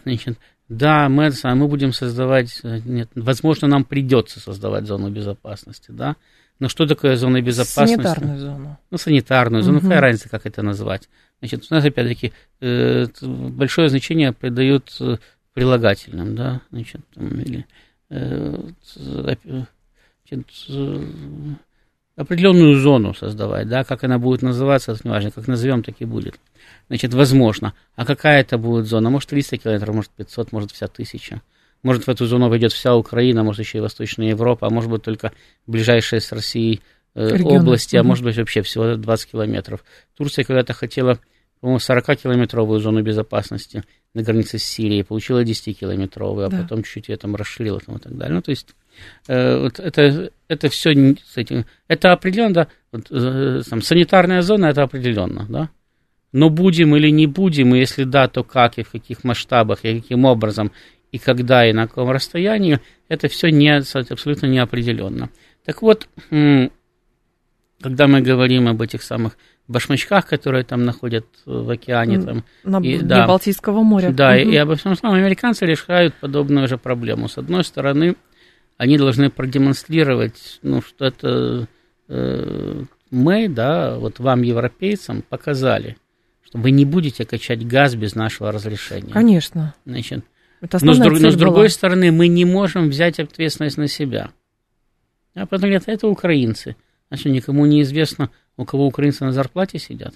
Значит, да, мы, мы будем создавать, нет, возможно, нам придется создавать зону безопасности, да, но что такое зона безопасности? Санитарную зону. Ну, санитарную зону, угу. какая разница, как это назвать? Значит, у нас, опять-таки, э, большое значение придают э, прилагательным, да, значит, там, или э, значит, определенную зону создавать, да, как она будет называться, это не важно, как назовем, так и будет. Значит, возможно. А какая это будет зона? Может, 300 километров, может, 500, может, вся тысяча. Может, в эту зону войдет вся Украина, может, еще и Восточная Европа, а может быть, только ближайшие с Россией э, области, а может быть, вообще всего 20 километров. Турция когда-то хотела, по-моему, 40-километровую зону безопасности на границе с Сирией, получила 10-километровую, а да. потом чуть-чуть ее там расширила там, и так далее. Ну, то есть, э, вот это, это все, это определенно, да, вот, э, там, санитарная зона, это определенно, да, но будем или не будем, и если да, то как и в каких масштабах, и каким образом, и когда, и на каком расстоянии, это все не, абсолютно неопределенно. Так вот, когда мы говорим об этих самых башмачках, которые там находят в океане. Там, на и, да, Балтийского моря. Да, угу. и, и обо всем самом американцы решают подобную же проблему. С одной стороны, они должны продемонстрировать, ну, что это э, мы, да, вот вам, европейцам, показали, что вы не будете качать газ без нашего разрешения. Конечно. Значит, но с, друг, но с другой стороны, мы не можем взять ответственность на себя. А потом говорят, это украинцы. Значит, никому не известно, у кого украинцы на зарплате сидят.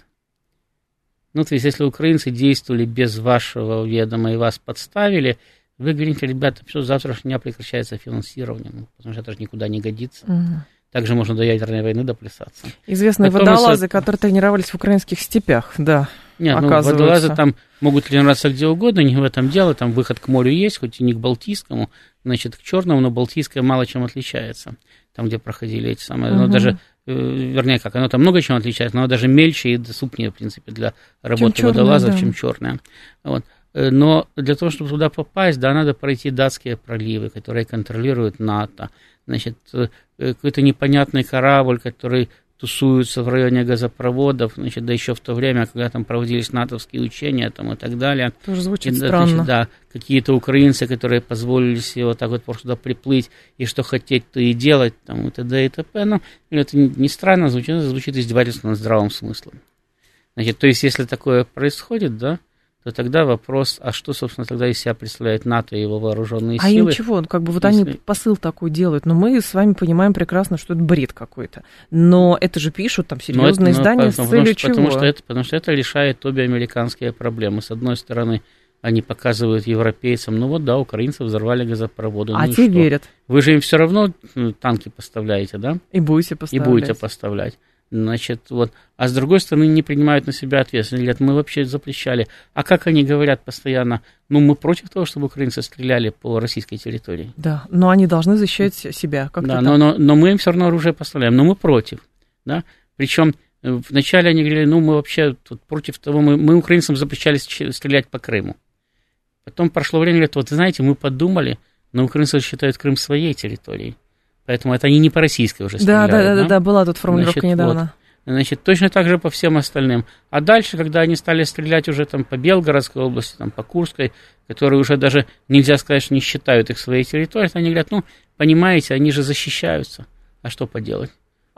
Ну, то есть, если украинцы действовали без вашего ведома и вас подставили, вы говорите, ребята, все, с завтрашнего дня прекращается финансирование, ну, потому что это же никуда не годится. Угу. Также можно до ядерной войны доплясаться. Известные Потом водолазы, которые тренировались в украинских степях, да. Нет, ну, водолазы там могут тренироваться где угодно, не в этом дело, там выход к морю есть, хоть и не к Балтийскому, значит, к Черному, но Балтийское мало чем отличается, там, где проходили эти самые, угу. ну, даже, э, вернее, как, оно там много чем отличается, но даже мельче и доступнее, в принципе, для работы чем водолазов, черное, да. чем черное. Вот. Э, но для того, чтобы туда попасть, да, надо пройти датские проливы, которые контролируют НАТО. Значит, э, какой-то непонятный корабль, который тусуются в районе газопроводов, значит, да еще в то время, когда там проводились натовские учения там, и так далее. Тоже звучит и, странно. Значит, да, какие-то украинцы, которые позволили себе вот так вот просто туда приплыть, и что хотеть, то и делать, там, и т.д. и т.п. Ну, это не странно звучит, это звучит издевательство над здравым смыслом. Значит, то есть, если такое происходит, да, то тогда вопрос, а что, собственно, тогда из себя представляет НАТО и его вооруженные а силы? А им чего? Ну, как бы вот Если... они посыл такой делают, но мы с вами понимаем прекрасно, что это бред какой-то. Но это же пишут там серьезные это, издания потому, с целью потому, чего? Потому что, это, потому что это решает обе американские проблемы. С одной стороны, они показывают европейцам, ну вот да, украинцы взорвали газопроводы. А ну те верят. Вы же им все равно ну, танки поставляете, да? И будете поставлять. И будете поставлять. Значит, вот. А с другой стороны, не принимают на себя ответственность. Говорят, мы вообще запрещали. А как они говорят постоянно, ну, мы против того, чтобы украинцы стреляли по российской территории. Да, но они должны защищать себя. Как да, но, но, но мы им все равно оружие поставляем, но мы против. Да? Причем э, вначале они говорили, ну, мы вообще тут против того, мы, мы украинцам запрещали стрелять по Крыму. Потом прошло время, говорят, вот знаете, мы подумали, но украинцы считают Крым своей территорией. Поэтому это они не по российской уже стреляют. Да, да, да, да, да была тут формулировка Значит, недавно. Вот. Значит, точно так же по всем остальным. А дальше, когда они стали стрелять уже там по Белгородской области, там по Курской, которые уже даже нельзя сказать, что не считают их своей территорией, они говорят, ну, понимаете, они же защищаются. А что поделать?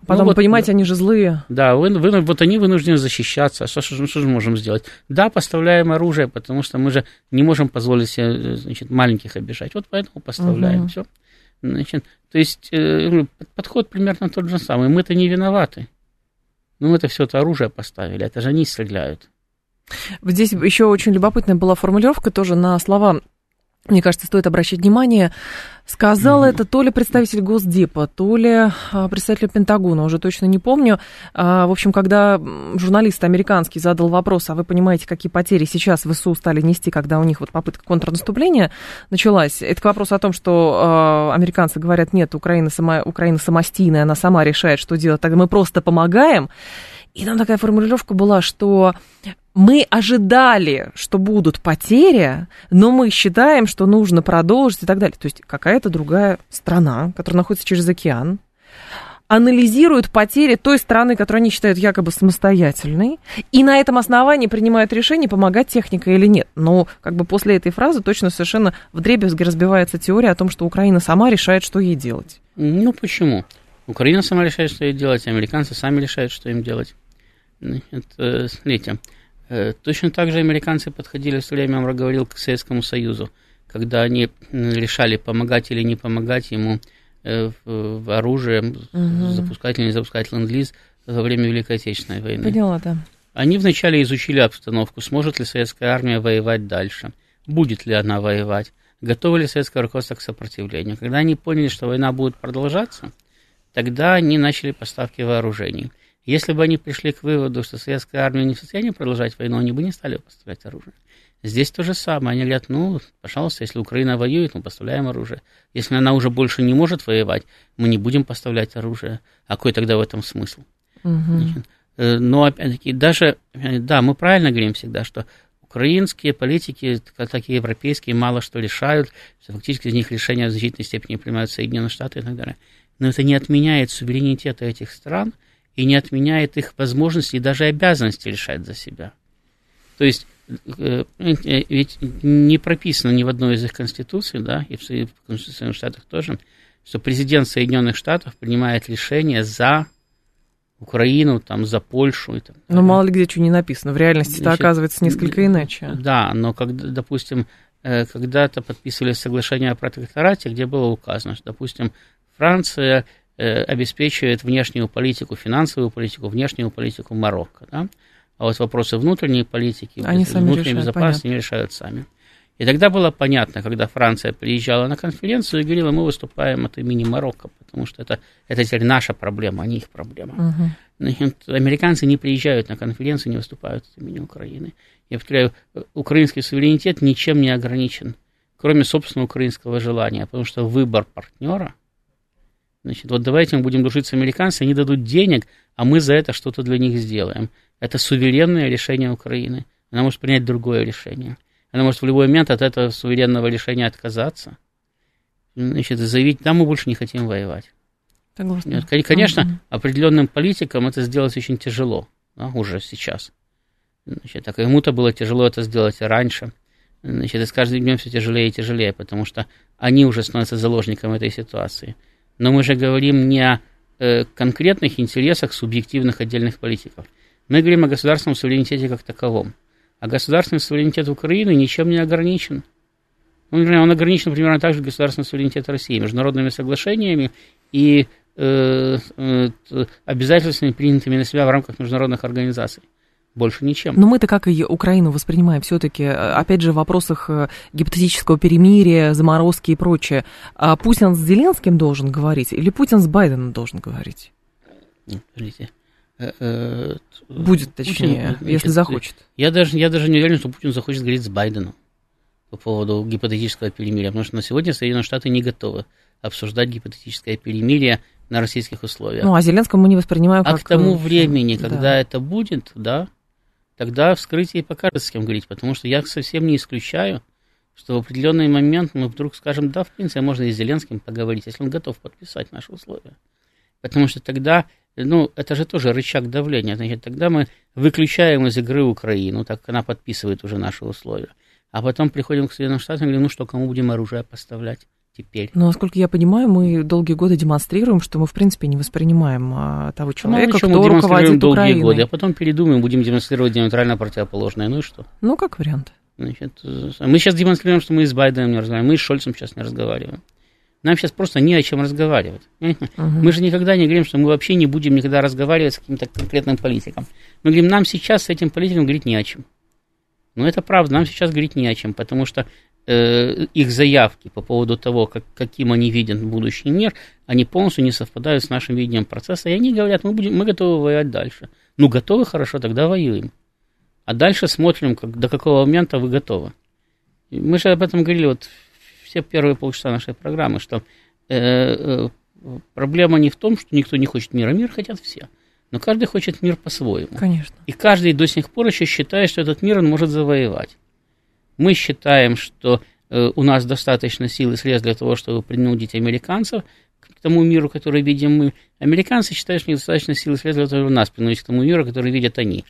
Потом, ну, вот, понимаете, они же злые. Да, вы, вы, вот они вынуждены защищаться. Что, что, что же можем сделать? Да, поставляем оружие, потому что мы же не можем позволить себе значит, маленьких обижать. Вот поэтому поставляем. Угу. Все. Значит, то есть э, подход примерно тот же самый. Мы-то не виноваты. Ну, мы это все это оружие поставили, это же они стреляют. Здесь еще очень любопытная была формулировка тоже на слова мне кажется, стоит обращать внимание. Сказал mm-hmm. это то ли представитель Госдепа, то ли а, представитель Пентагона, уже точно не помню. А, в общем, когда журналист американский задал вопрос, а вы понимаете, какие потери сейчас ВСУ стали нести, когда у них вот попытка контрнаступления началась, это к вопросу о том, что а, американцы говорят, нет, Украина, сама, Украина самостийная, она сама решает, что делать, тогда мы просто помогаем. И там такая формулировка была, что мы ожидали, что будут потери, но мы считаем, что нужно продолжить и так далее. То есть какая-то другая страна, которая находится через океан, анализирует потери той страны, которую они считают якобы самостоятельной, и на этом основании принимают решение, помогать техникой или нет. Но как бы после этой фразы точно совершенно в дребезги разбивается теория о том, что Украина сама решает, что ей делать. Ну почему? Украина сама решает, что ей делать, американцы сами решают, что им делать. Это, смотрите, точно так же американцы подходили, все время я говорил, к Советскому Союзу, когда они решали, помогать или не помогать ему э, в, оружие, угу. запускать или не запускать ленд-лиз во время Великой Отечественной войны. Поняла, да. Они вначале изучили обстановку, сможет ли советская армия воевать дальше, будет ли она воевать, готово ли советское руководство к сопротивлению. Когда они поняли, что война будет продолжаться, тогда они начали поставки вооружений – если бы они пришли к выводу, что советская армия не в состоянии продолжать войну, они бы не стали поставлять оружие. Здесь то же самое. Они говорят, ну, пожалуйста, если Украина воюет, мы поставляем оружие. Если она уже больше не может воевать, мы не будем поставлять оружие. А какой тогда в этом смысл? Угу. Но, опять-таки, даже, да, мы правильно говорим всегда, что украинские политики, как и европейские, мало что решают, что фактически из них решения в значительной степени принимают Соединенные Штаты и так далее. Но это не отменяет суверенитета этих стран – и не отменяет их возможности и даже обязанности решать за себя. То есть э, э, ведь не прописано ни в одной из их конституций, да, и в Соединенных Штатах тоже, что президент Соединенных Штатов принимает решение за Украину, там, за Польшу. И там, но мало ли где что не написано. В реальности это оказывается несколько иначе. Да, но когда, допустим, э, когда-то подписывали соглашение о протекторате, где было указано, что, допустим, Франция обеспечивает внешнюю политику, финансовую политику, внешнюю политику Марокко. Да? А вот вопросы внутренней политики, Они внутренней решают, безопасности понятно. решают сами. И тогда было понятно, когда Франция приезжала на конференцию и говорила, мы выступаем от имени Марокко, потому что это, это теперь наша проблема, а не их проблема. Угу. Американцы не приезжают на конференцию, не выступают от имени Украины. Я повторяю, украинский суверенитет ничем не ограничен, кроме собственного украинского желания, потому что выбор партнера – Значит, вот давайте мы будем дружить с американцами, они дадут денег, а мы за это что-то для них сделаем. Это суверенное решение Украины. Она может принять другое решение. Она может в любой момент от этого суверенного решения отказаться. Значит, заявить, да, мы больше не хотим воевать. Согласна. Конечно, определенным политикам это сделать очень тяжело, да, уже сейчас. Значит, так ему-то было тяжело это сделать раньше. Значит, и с каждым днем все тяжелее и тяжелее, потому что они уже становятся заложником этой ситуации. Но мы же говорим не о э, конкретных интересах субъективных отдельных политиков. Мы говорим о государственном суверенитете как таковом. А государственный суверенитет Украины ничем не ограничен. Он, например, он ограничен примерно так же государственный суверенитет России, международными соглашениями и э, э, обязательствами, принятыми на себя в рамках международных организаций больше ничем. Но мы-то как и Украину воспринимаем все-таки, э, опять же, в вопросах э, гипотетического перемирия, заморозки и прочее. А Путин с Зеленским должен говорить или Путин с Байденом должен говорить? Подождите. Э, Будет, точнее, Путин, если захочет. Я даже, я даже не уверен, что Путин захочет говорить с Байденом по поводу гипотетического перемирия, потому что на сегодня Соединенные Штаты не готовы обсуждать гипотетическое перемирие на российских условиях. Ну, а Зеленского мы не воспринимаем а как... А к тому времени, когда да. это будет, да, тогда вскрытие покажет, с кем говорить, потому что я совсем не исключаю, что в определенный момент мы вдруг скажем, да, в принципе, можно и с Зеленским поговорить, если он готов подписать наши условия. Потому что тогда, ну, это же тоже рычаг давления. Значит, тогда мы выключаем из игры Украину, так как она подписывает уже наши условия. А потом приходим к Соединенным Штатам и говорим, ну что, кому будем оружие поставлять? Теперь. Но, насколько я понимаю, мы долгие годы демонстрируем, что мы, в принципе, не воспринимаем а, того человека, ну, кто мы руководит долгие Украиной. годы, а потом передумаем, будем демонстрировать диаметрально противоположное. Ну и что? Ну, как вариант. Значит, э, мы сейчас демонстрируем, что мы с Байденом не разговариваем, мы с Шольцем сейчас не разговариваем. Нам сейчас просто не о чем разговаривать. Угу. Мы же никогда не говорим, что мы вообще не будем никогда разговаривать с каким-то конкретным политиком. Мы говорим, нам сейчас с этим политиком говорить не о чем. Но это правда, нам сейчас говорить не о чем, потому что их заявки по поводу того, как, каким они видят будущий мир, они полностью не совпадают с нашим видением процесса, и они говорят, мы, будем, мы готовы воевать дальше. Ну, готовы, хорошо, тогда воюем. А дальше смотрим, как, до какого момента вы готовы. Мы же об этом говорили вот все первые полчаса нашей программы, что э, э, проблема не в том, что никто не хочет мира, мир хотят все. Но каждый хочет мир по-своему. Конечно. И каждый до сих пор еще считает, что этот мир он может завоевать. Мы считаем, что э, у нас достаточно сил и средств для того, чтобы принудить американцев к тому миру, который видим мы. Американцы считают, что недостаточно сил и средств для того, чтобы нас принудить к тому миру, который видят они.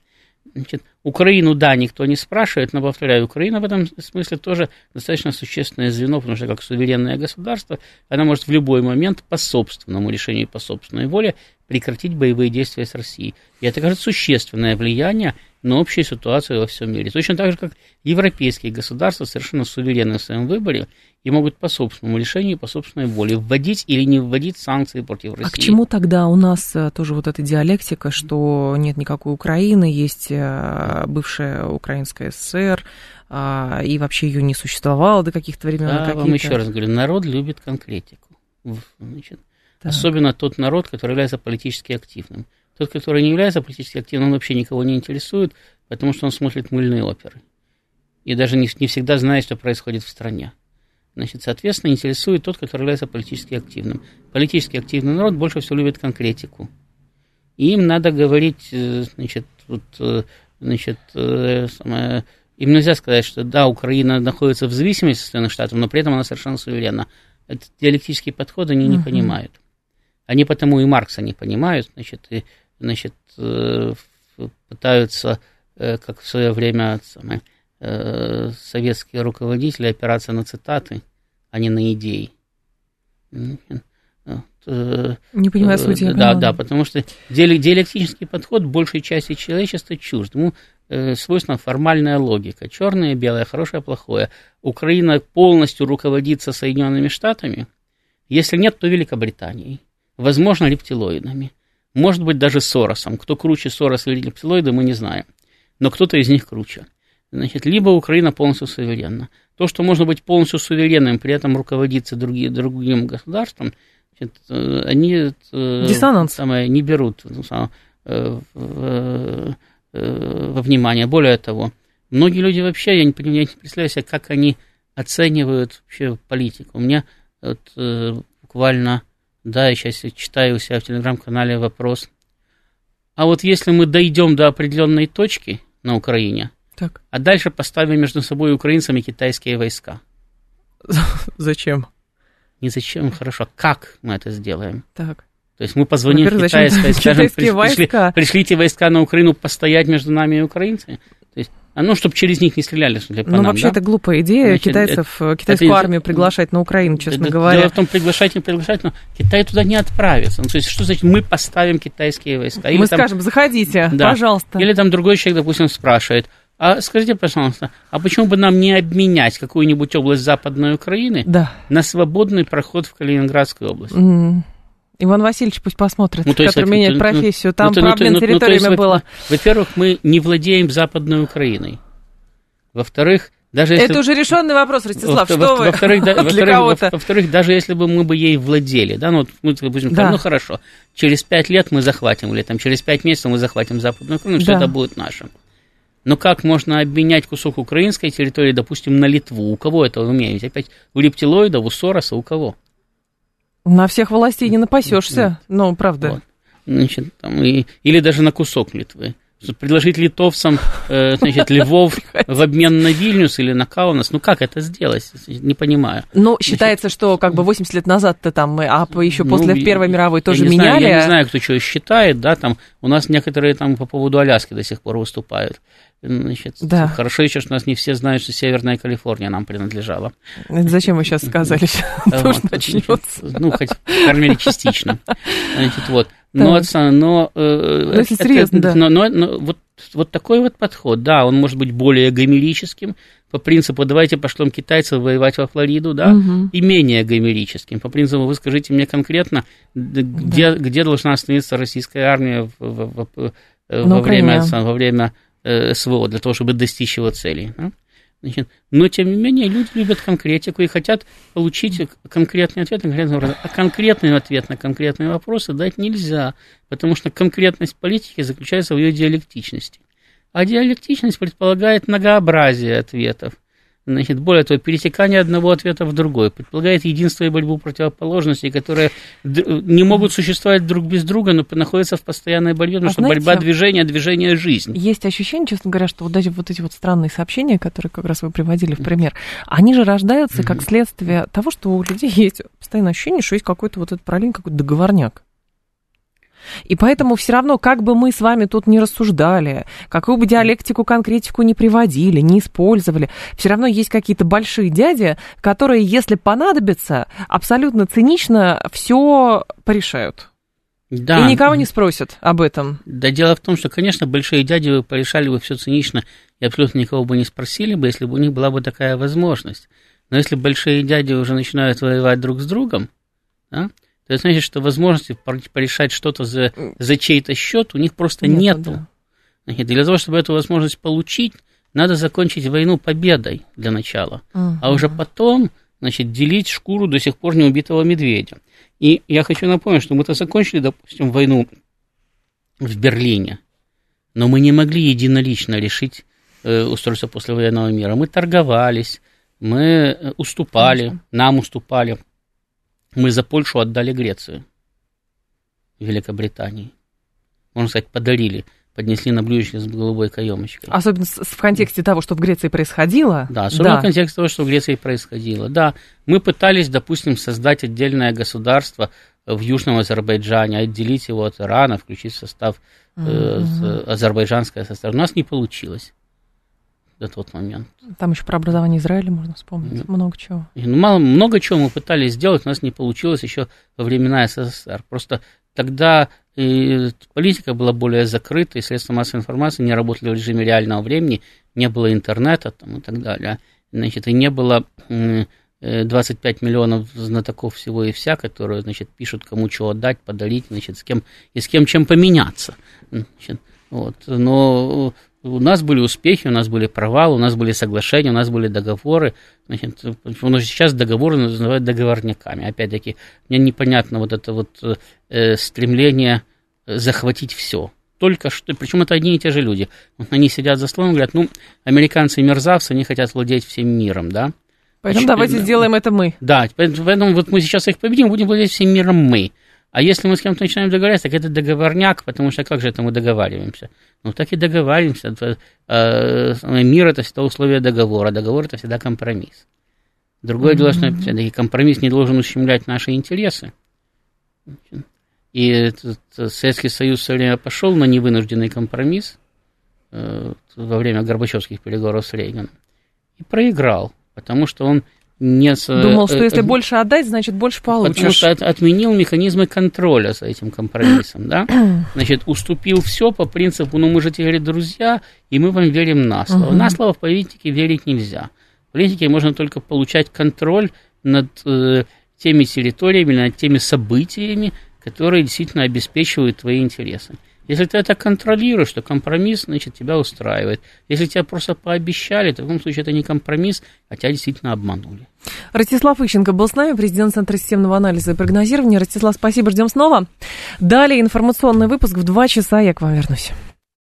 Значит, Украину, да, никто не спрашивает, но, повторяю, Украина в этом смысле тоже достаточно существенное звено, потому что как суверенное государство, она может в любой момент по собственному решению, по собственной воле прекратить боевые действия с Россией. И это, кажется, существенное влияние на общую ситуацию во всем мире. Точно так же, как европейские государства совершенно суверенны в своем выборе и могут по собственному решению, по собственной воле вводить или не вводить санкции против России. А к чему тогда у нас э, тоже вот эта диалектика, что нет никакой Украины, есть э, бывшая Украинская ССР, а, и вообще ее не существовало до каких-то времен? Да, вам еще раз говорю, народ любит конкретику. Значит, да. Особенно тот народ, который является политически активным. Тот, который не является политически активным, он вообще никого не интересует, потому что он смотрит мыльные оперы. И даже не, не всегда знает, что происходит в стране. Значит, соответственно, интересует тот, который является политически активным. Политически активный народ больше всего любит конкретику. И им надо говорить, э, значит, вот, э, значит, э, самое, им нельзя сказать, что да, Украина находится в зависимости от Соединенных Штатов, но при этом она совершенно суверенна. Этот диалектический подход они не uh-huh. понимают. Они потому и Маркса не понимают, значит, и, значит, пытаются, как в свое время самое, советские руководители опираться на цитаты, а не на идеи. Не понимаю сути. Да, да, потому что диалектический подход большей части человечества чужд. Ему свойственна формальная логика. Черное, белое, хорошее, плохое. Украина полностью руководится Соединенными Штатами. Если нет, то Великобританией. Возможно, рептилоидами. Может быть, даже Соросом. Кто круче Сороса или рептилоида, мы не знаем. Но кто-то из них круче. Значит, либо Украина полностью суверенна. То, что можно быть полностью суверенным, при этом руководиться другие, другим государством, значит, они Диссонанс. Самое, не берут ну, самое, в, во внимание. Более того, многие люди вообще, я не, я не представляю себе, как они оценивают вообще политику. У меня вот, буквально, да, я сейчас читаю у себя в телеграм-канале вопрос. А вот если мы дойдем до определенной точки на Украине, так. а дальше поставим между собой украинцами китайские войска. Зачем? Не зачем, хорошо. Как мы это сделаем? Так. То есть мы позвоним в китайское, скажем, приш, пришли, пришлите войска на Украину постоять между нами и украинцами. А ну, чтобы через них не стреляли, ли, по Ну, нам, вообще, да? это глупая идея Значит, китайцев, это, китайскую это, армию приглашать на Украину, честно это, говоря. Дело в том, приглашать, не приглашать, но Китай туда не отправится. Ну, то есть, что значит, мы поставим китайские войска? Или мы там, скажем, заходите, да, пожалуйста. Или там другой человек, допустим, спрашивает, а скажите, пожалуйста, а почему бы нам не обменять какую-нибудь область Западной Украины да. на свободный проход в Калининградскую область? Mm. Иван Васильевич пусть посмотрит, ну, который есть, меняет ну, профессию. Там ну, ну, проблем ну, с территориями ну, есть, было. Во-первых, мы не владеем Западной Украиной. Во-вторых, даже если... Это уже решенный вопрос, Ростислав, во, что во, вы во-вторых, да, во-вторых, кого-то? Во-вторых, даже если бы мы бы ей владели, да, ну, вот мы, допустим, Да. ну, хорошо, через пять лет мы захватим, или там через пять месяцев мы захватим Западную Украину, Да. это будет наше. Но как можно обменять кусок украинской территории, допустим, на Литву? У кого это вы умеете? Опять у рептилоидов, у Сороса, у кого? На всех властей не напасешься, ну, правда. Вот. Значит, там, и, или даже на кусок Литвы. Предложить литовцам, э, значит, Львов в обмен на Вильнюс или на Каунас, ну как это сделать? Не понимаю. Ну, считается, что как бы 80 лет назад-то там, мы, а еще после Ну, Первой мировой я тоже знаю, меняли. я не знаю, кто что считает, да, там у нас некоторые там по поводу Аляски до сих пор выступают. Значит, да. Хорошо еще, что нас не все знают, что Северная Калифорния нам принадлежала. Это зачем вы сейчас сказали? Тоже начнется. Ну, хоть, мере, частично. Значит, вот. Но, но, э, ну, это, серьезно, да. но, но, но вот, вот такой вот подход, да, он может быть более гомерическим, по принципу давайте пошлем китайцев воевать во Флориду, да, угу. и менее гомерическим. По принципу вы скажите мне конкретно, где, да. где должна остановиться российская армия в, в, в, во, время, во время СВО для того, чтобы достичь его целей. Да? Значит, но, тем не менее, люди любят конкретику и хотят получить конкретный ответ на конкретный вопрос. А конкретный ответ на конкретные вопросы дать нельзя, потому что конкретность политики заключается в ее диалектичности. А диалектичность предполагает многообразие ответов – Значит, более того, пересекание одного ответа в другой предполагает единство и борьбу противоположностей, которые не могут существовать друг без друга, но находятся в постоянной борьбе, потому а что знаете, борьба движения, движение жизнь. Есть ощущение, честно говоря, что вот эти вот, эти вот странные сообщения, которые как раз вы приводили в пример, они же рождаются как следствие того, что у людей есть постоянное ощущение, что есть какой-то вот этот параллельный какой-то договорняк. И поэтому все равно, как бы мы с вами тут не рассуждали, какую бы диалектику, конкретику не приводили, не использовали, все равно есть какие-то большие дяди, которые, если понадобится, абсолютно цинично все порешают. Да. И никого не спросят об этом. Да дело в том, что, конечно, большие дяди бы порешали бы все цинично и абсолютно никого бы не спросили бы, если бы у них была бы такая возможность. Но если большие дяди уже начинают воевать друг с другом, да, это значит, что возможности порешать что-то за, за чей-то счет у них просто Нет, нету. Да. Для того, чтобы эту возможность получить, надо закончить войну победой для начала, угу. а уже потом, значит, делить шкуру до сих пор не убитого медведя. И я хочу напомнить, что мы-то закончили, допустим, войну в Берлине, но мы не могли единолично решить э, устройство послевоенного мира. Мы торговались, мы э, уступали, Конечно. нам уступали. Мы за Польшу отдали Грецию, Великобритании. Можно сказать, подарили, поднесли на блюдечке с голубой каемочкой. Особенно в контексте того, что в Греции происходило. Да, особенно да. в контексте того, что в Греции происходило. Да, мы пытались, допустим, создать отдельное государство в Южном Азербайджане, отделить его от Ирана, включить в состав э, азербайджанское состав. У нас не получилось до тот момент. Там еще про образование Израиля можно вспомнить, ну, много чего. Ну, мало, много чего мы пытались сделать, у нас не получилось еще во времена СССР. Просто тогда и политика была более закрыта, и средства массовой информации не работали в режиме реального времени, не было интернета там, и так далее. Значит, и не было 25 миллионов знатоков всего и вся, которые, значит, пишут, кому чего отдать, подарить, значит, с кем, и с кем чем поменяться. Значит, вот. Но у нас были успехи, у нас были провалы, у нас были соглашения, у нас были договоры. Значит, сейчас договоры называют договорниками. Опять-таки, мне непонятно вот это вот э, стремление захватить все. Только что, причем это одни и те же люди. Вот они сидят за столом и говорят, ну, американцы мерзавцы, они хотят владеть всем миром, да? Поэтому Значит, давайте сделаем это мы. Да, поэтому вот мы сейчас их победим, будем владеть всем миром мы. А если мы с кем-то начинаем договариваться, так это договорняк, потому что как же это мы договариваемся? Ну, так и договариваемся. Э, мир – это всегда условие договора, договор – это всегда компромисс. Другое mm-hmm. дело, что все-таки компромисс не должен ущемлять наши интересы. И Советский Союз все время пошел на невынужденный компромисс э, во время Горбачевских переговоров с Рейганом и проиграл, потому что он не... Думал, что э, если э, больше отдать, значит, больше получишь. Потому что от, отменил механизмы контроля за этим компромиссом, да? Значит, уступил все по принципу, ну, мы же теперь друзья, и мы вам верим на слово. На слово в политике верить нельзя. В политике можно только получать контроль над э, теми территориями, над теми событиями, которые действительно обеспечивают твои интересы. Если ты это контролируешь, то компромисс, значит, тебя устраивает. Если тебя просто пообещали, то в таком случае это не компромисс, а тебя действительно обманули. Ростислав Ищенко был с нами, президент Центра системного анализа и прогнозирования. Ростислав, спасибо, ждем снова. Далее информационный выпуск в два часа, я к вам вернусь.